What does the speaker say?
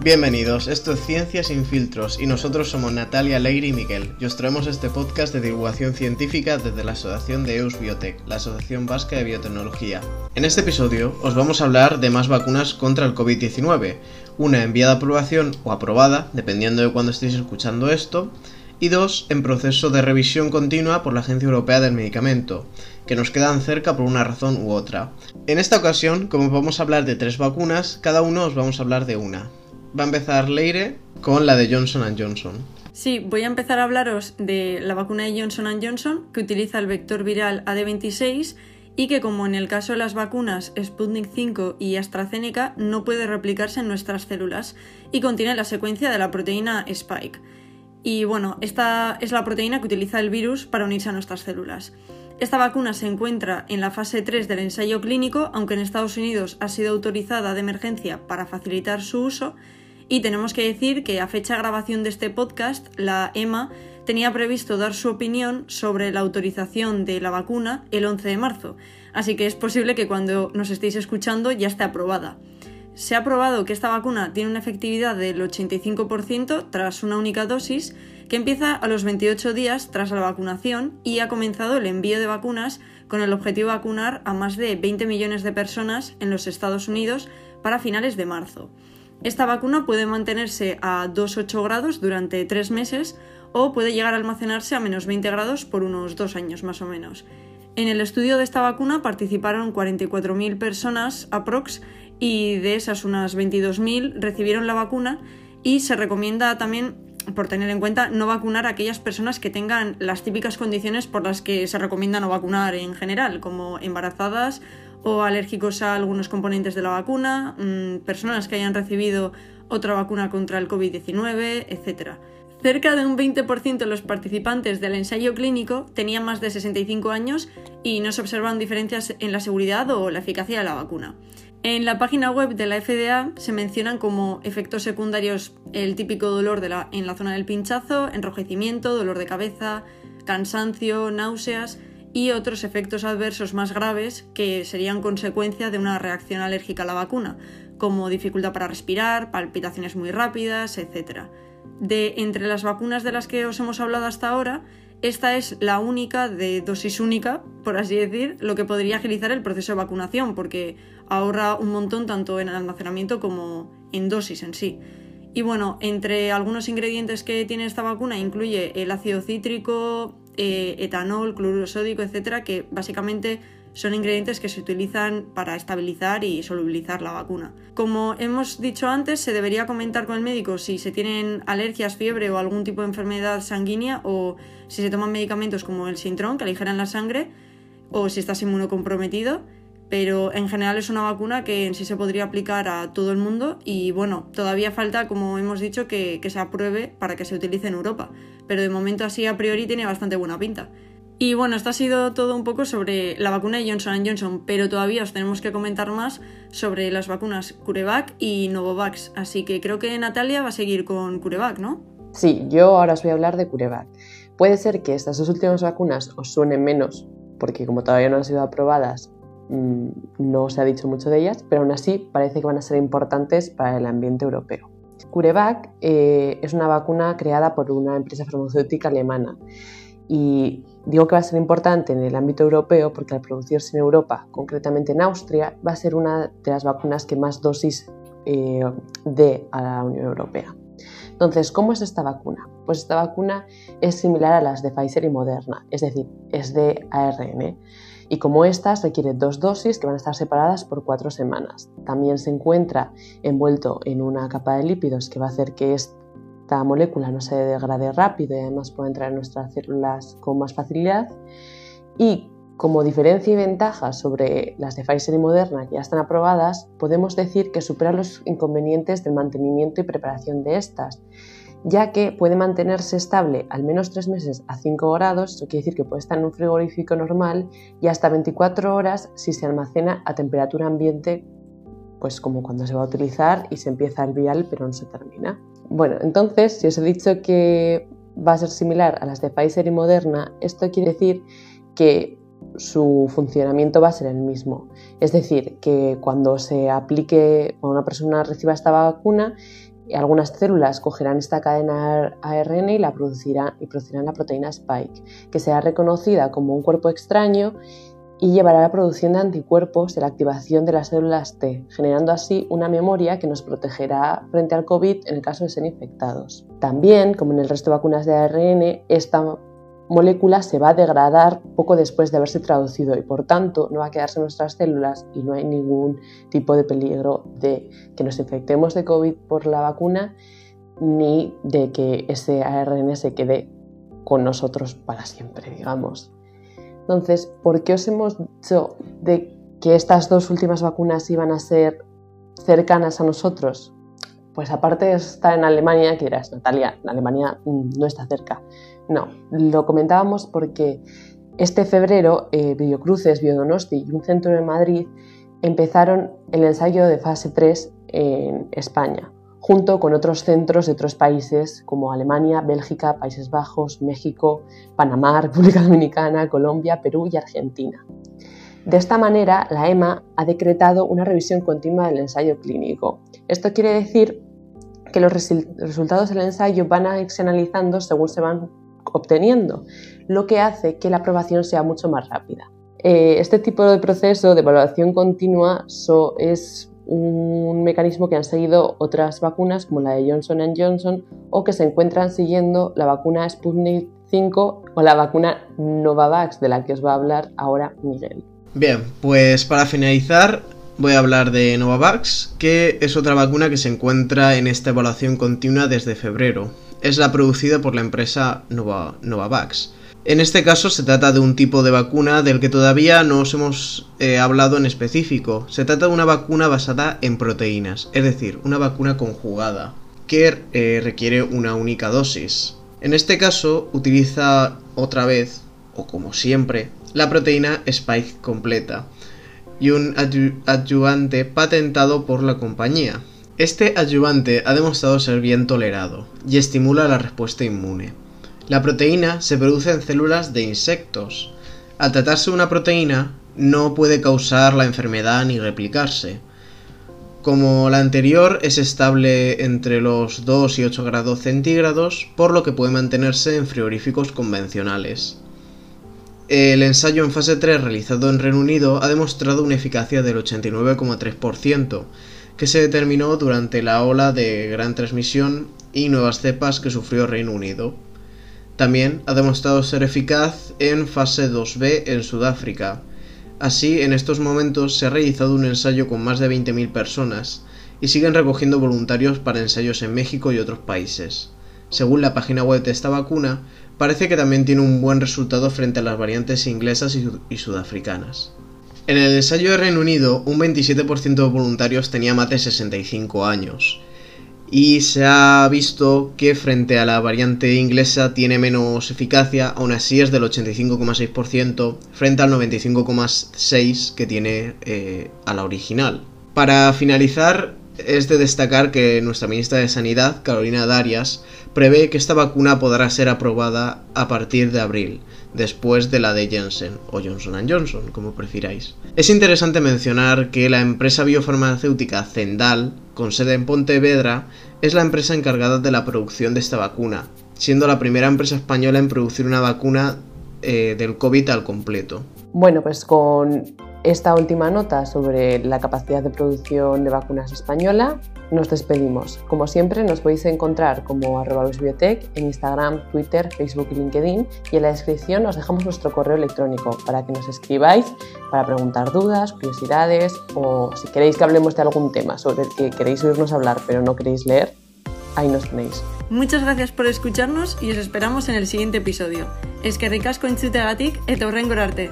Bienvenidos, esto es Ciencia sin filtros y nosotros somos Natalia, Leire y Miguel y os traemos este podcast de divulgación científica desde la Asociación de EUS Biotech, la Asociación Vasca de Biotecnología. En este episodio os vamos a hablar de más vacunas contra el COVID-19, una enviada a aprobación o aprobada, dependiendo de cuándo estéis escuchando esto, y dos en proceso de revisión continua por la Agencia Europea del Medicamento, que nos quedan cerca por una razón u otra. En esta ocasión, como vamos a hablar de tres vacunas, cada uno os vamos a hablar de una. Va a empezar Leire con la de Johnson Johnson. Sí, voy a empezar a hablaros de la vacuna de Johnson Johnson, que utiliza el vector viral AD26 y que como en el caso de las vacunas Sputnik 5 y AstraZeneca no puede replicarse en nuestras células y contiene la secuencia de la proteína Spike. Y bueno, esta es la proteína que utiliza el virus para unirse a nuestras células. Esta vacuna se encuentra en la fase 3 del ensayo clínico, aunque en Estados Unidos ha sido autorizada de emergencia para facilitar su uso. Y tenemos que decir que a fecha de grabación de este podcast, la EMA tenía previsto dar su opinión sobre la autorización de la vacuna el 11 de marzo, así que es posible que cuando nos estéis escuchando ya esté aprobada. Se ha probado que esta vacuna tiene una efectividad del 85% tras una única dosis que empieza a los 28 días tras la vacunación y ha comenzado el envío de vacunas con el objetivo de vacunar a más de 20 millones de personas en los Estados Unidos para finales de marzo. Esta vacuna puede mantenerse a 2,8 grados durante 3 meses o puede llegar a almacenarse a menos 20 grados por unos 2 años más o menos. En el estudio de esta vacuna participaron 44.000 personas aprox y de esas unas 22.000 recibieron la vacuna y se recomienda también por tener en cuenta no vacunar a aquellas personas que tengan las típicas condiciones por las que se recomienda no vacunar en general, como embarazadas o alérgicos a algunos componentes de la vacuna, mm, personas que hayan recibido otra vacuna contra el COVID-19, etc. Cerca de un 20% de los participantes del ensayo clínico tenían más de 65 años y no se observan diferencias en la seguridad o la eficacia de la vacuna. En la página web de la FDA se mencionan como efectos secundarios el típico dolor en la zona del pinchazo, enrojecimiento, dolor de cabeza, cansancio, náuseas y otros efectos adversos más graves que serían consecuencia de una reacción alérgica a la vacuna, como dificultad para respirar, palpitaciones muy rápidas, etc. De entre las vacunas de las que os hemos hablado hasta ahora, esta es la única de dosis única, por así decir, lo que podría agilizar el proceso de vacunación, porque ahorra un montón tanto en el almacenamiento como en dosis en sí. Y bueno, entre algunos ingredientes que tiene esta vacuna incluye el ácido cítrico, eh, etanol, cloruro sódico, etcétera, que básicamente son ingredientes que se utilizan para estabilizar y solubilizar la vacuna. Como hemos dicho antes, se debería comentar con el médico si se tienen alergias, fiebre o algún tipo de enfermedad sanguínea o si se toman medicamentos como el Sintron que aligeran la sangre o si estás inmunocomprometido pero en general es una vacuna que en sí se podría aplicar a todo el mundo y bueno, todavía falta, como hemos dicho, que, se apruebe para que se utilice en Europa, pero de momento así a priori tiene bastante buena pinta. Y bueno, esto ha sido todo un poco sobre la vacuna de Johnson Johnson, pero todavía os tenemos que comentar más sobre las vacunas CureVac y Novavax, así que creo que Natalia va a seguir con CureVac, ¿no? Sí, yo ahora os voy a hablar de CureVac. Puede ser que estas dos últimas vacunas os suenen menos, porque como todavía no han sido aprobadas, no se ha dicho mucho de ellas, pero aún así parece que van a ser importantes para el ambiente europeo. CureVac eh, es una vacuna creada por una empresa farmacéutica alemana y digo que va a ser importante en el ámbito europeo porque al producirse en Europa, concretamente en Austria, va a ser una de las vacunas que más dosis eh, dé a la Unión Europea. Entonces, ¿cómo es esta vacuna? Pues esta vacuna es similar a las de Pfizer y Moderna, es decir, es de ARN y como estas requiere dos dosis que van a estar separadas por cuatro semanas. También se encuentra envuelto en una capa de lípidos que va a hacer que esta molécula no se degrade rápido y además pueda entrar en nuestras células con más facilidad. Y como diferencia y ventaja sobre las de Pfizer y Moderna que ya están aprobadas, podemos decir que supera los inconvenientes del mantenimiento y preparación de estas ya que puede mantenerse estable al menos 3 meses a 5 grados, eso quiere decir que puede estar en un frigorífico normal, y hasta 24 horas si se almacena a temperatura ambiente, pues como cuando se va a utilizar y se empieza el vial pero no se termina. Bueno, entonces, si os he dicho que va a ser similar a las de Pfizer y Moderna, esto quiere decir que su funcionamiento va a ser el mismo. Es decir, que cuando se aplique, cuando una persona reciba esta vacuna, algunas células cogerán esta cadena ARN y la producirán, y producirán la proteína Spike, que será reconocida como un cuerpo extraño y llevará a la producción de anticuerpos y la activación de las células T, generando así una memoria que nos protegerá frente al COVID en el caso de ser infectados. También, como en el resto de vacunas de ARN, esta molécula se va a degradar poco después de haberse traducido y por tanto no va a quedarse en nuestras células y no hay ningún tipo de peligro de que nos infectemos de COVID por la vacuna ni de que ese ARN se quede con nosotros para siempre, digamos. Entonces, ¿por qué os hemos dicho de que estas dos últimas vacunas iban a ser cercanas a nosotros? Pues aparte estar en Alemania, que dirás, Natalia, en Alemania mm, no está cerca. No, lo comentábamos porque este febrero eh, Biocruces, Biodonosti y un centro de Madrid empezaron el ensayo de fase 3 en España junto con otros centros de otros países como Alemania, Bélgica, Países Bajos, México, Panamá, República Dominicana, Colombia, Perú y Argentina. De esta manera, la EMA ha decretado una revisión continua del ensayo clínico. Esto quiere decir que los resultados del ensayo van a analizando según se van obteniendo, lo que hace que la aprobación sea mucho más rápida. Eh, este tipo de proceso de evaluación continua es un mecanismo que han seguido otras vacunas como la de Johnson Johnson o que se encuentran siguiendo la vacuna Sputnik 5 o la vacuna Novavax de la que os va a hablar ahora Miguel. Bien, pues para finalizar voy a hablar de Novavax, que es otra vacuna que se encuentra en esta evaluación continua desde febrero. Es la producida por la empresa Novavax. En este caso se trata de un tipo de vacuna del que todavía no os hemos eh, hablado en específico. Se trata de una vacuna basada en proteínas, es decir, una vacuna conjugada, que eh, requiere una única dosis. En este caso utiliza otra vez, o como siempre, la proteína Spike completa y un adyuvante patentado por la compañía. Este adyuvante ha demostrado ser bien tolerado y estimula la respuesta inmune. La proteína se produce en células de insectos. Al tratarse de una proteína, no puede causar la enfermedad ni replicarse. Como la anterior es estable entre los 2 y 8 grados centígrados, por lo que puede mantenerse en frigoríficos convencionales. El ensayo en fase 3 realizado en Reino Unido ha demostrado una eficacia del 89,3%, que se determinó durante la ola de gran transmisión y nuevas cepas que sufrió Reino Unido. También ha demostrado ser eficaz en fase 2B en Sudáfrica. Así, en estos momentos se ha realizado un ensayo con más de 20.000 personas y siguen recogiendo voluntarios para ensayos en México y otros países. Según la página web de esta vacuna, parece que también tiene un buen resultado frente a las variantes inglesas y, sudafricanas. En el ensayo de Reino Unido, un 27% de voluntarios tenía más de 65 años, y se ha visto que frente a la variante inglesa tiene menos eficacia, aún así es del 85,6% frente al 95,6% que tiene eh, a la original. Para finalizar, es de destacar que nuestra ministra de Sanidad, Carolina Darias, prevé que esta vacuna podrá ser aprobada a partir de abril, después de la de Janssen o Johnson Johnson, como prefiráis. Es interesante mencionar que la empresa biofarmacéutica Zendal, con sede en Pontevedra, es la empresa encargada de la producción de esta vacuna, siendo la primera empresa española en producir una vacuna eh, del COVID al completo. Bueno, pues con esta última nota sobre la capacidad de producción de vacunas española, nos despedimos. Como siempre, nos podéis encontrar como arroba biotech en Instagram, Twitter, Facebook y LinkedIn y en la descripción os dejamos nuestro correo electrónico para que nos escribáis para preguntar dudas, curiosidades o si queréis que hablemos de algún tema sobre el que queréis oírnos hablar pero no queréis leer, ahí nos tenéis. Muchas gracias por escucharnos y os esperamos en el siguiente episodio. Es que ricasco entzutagatik eta horrengor arte.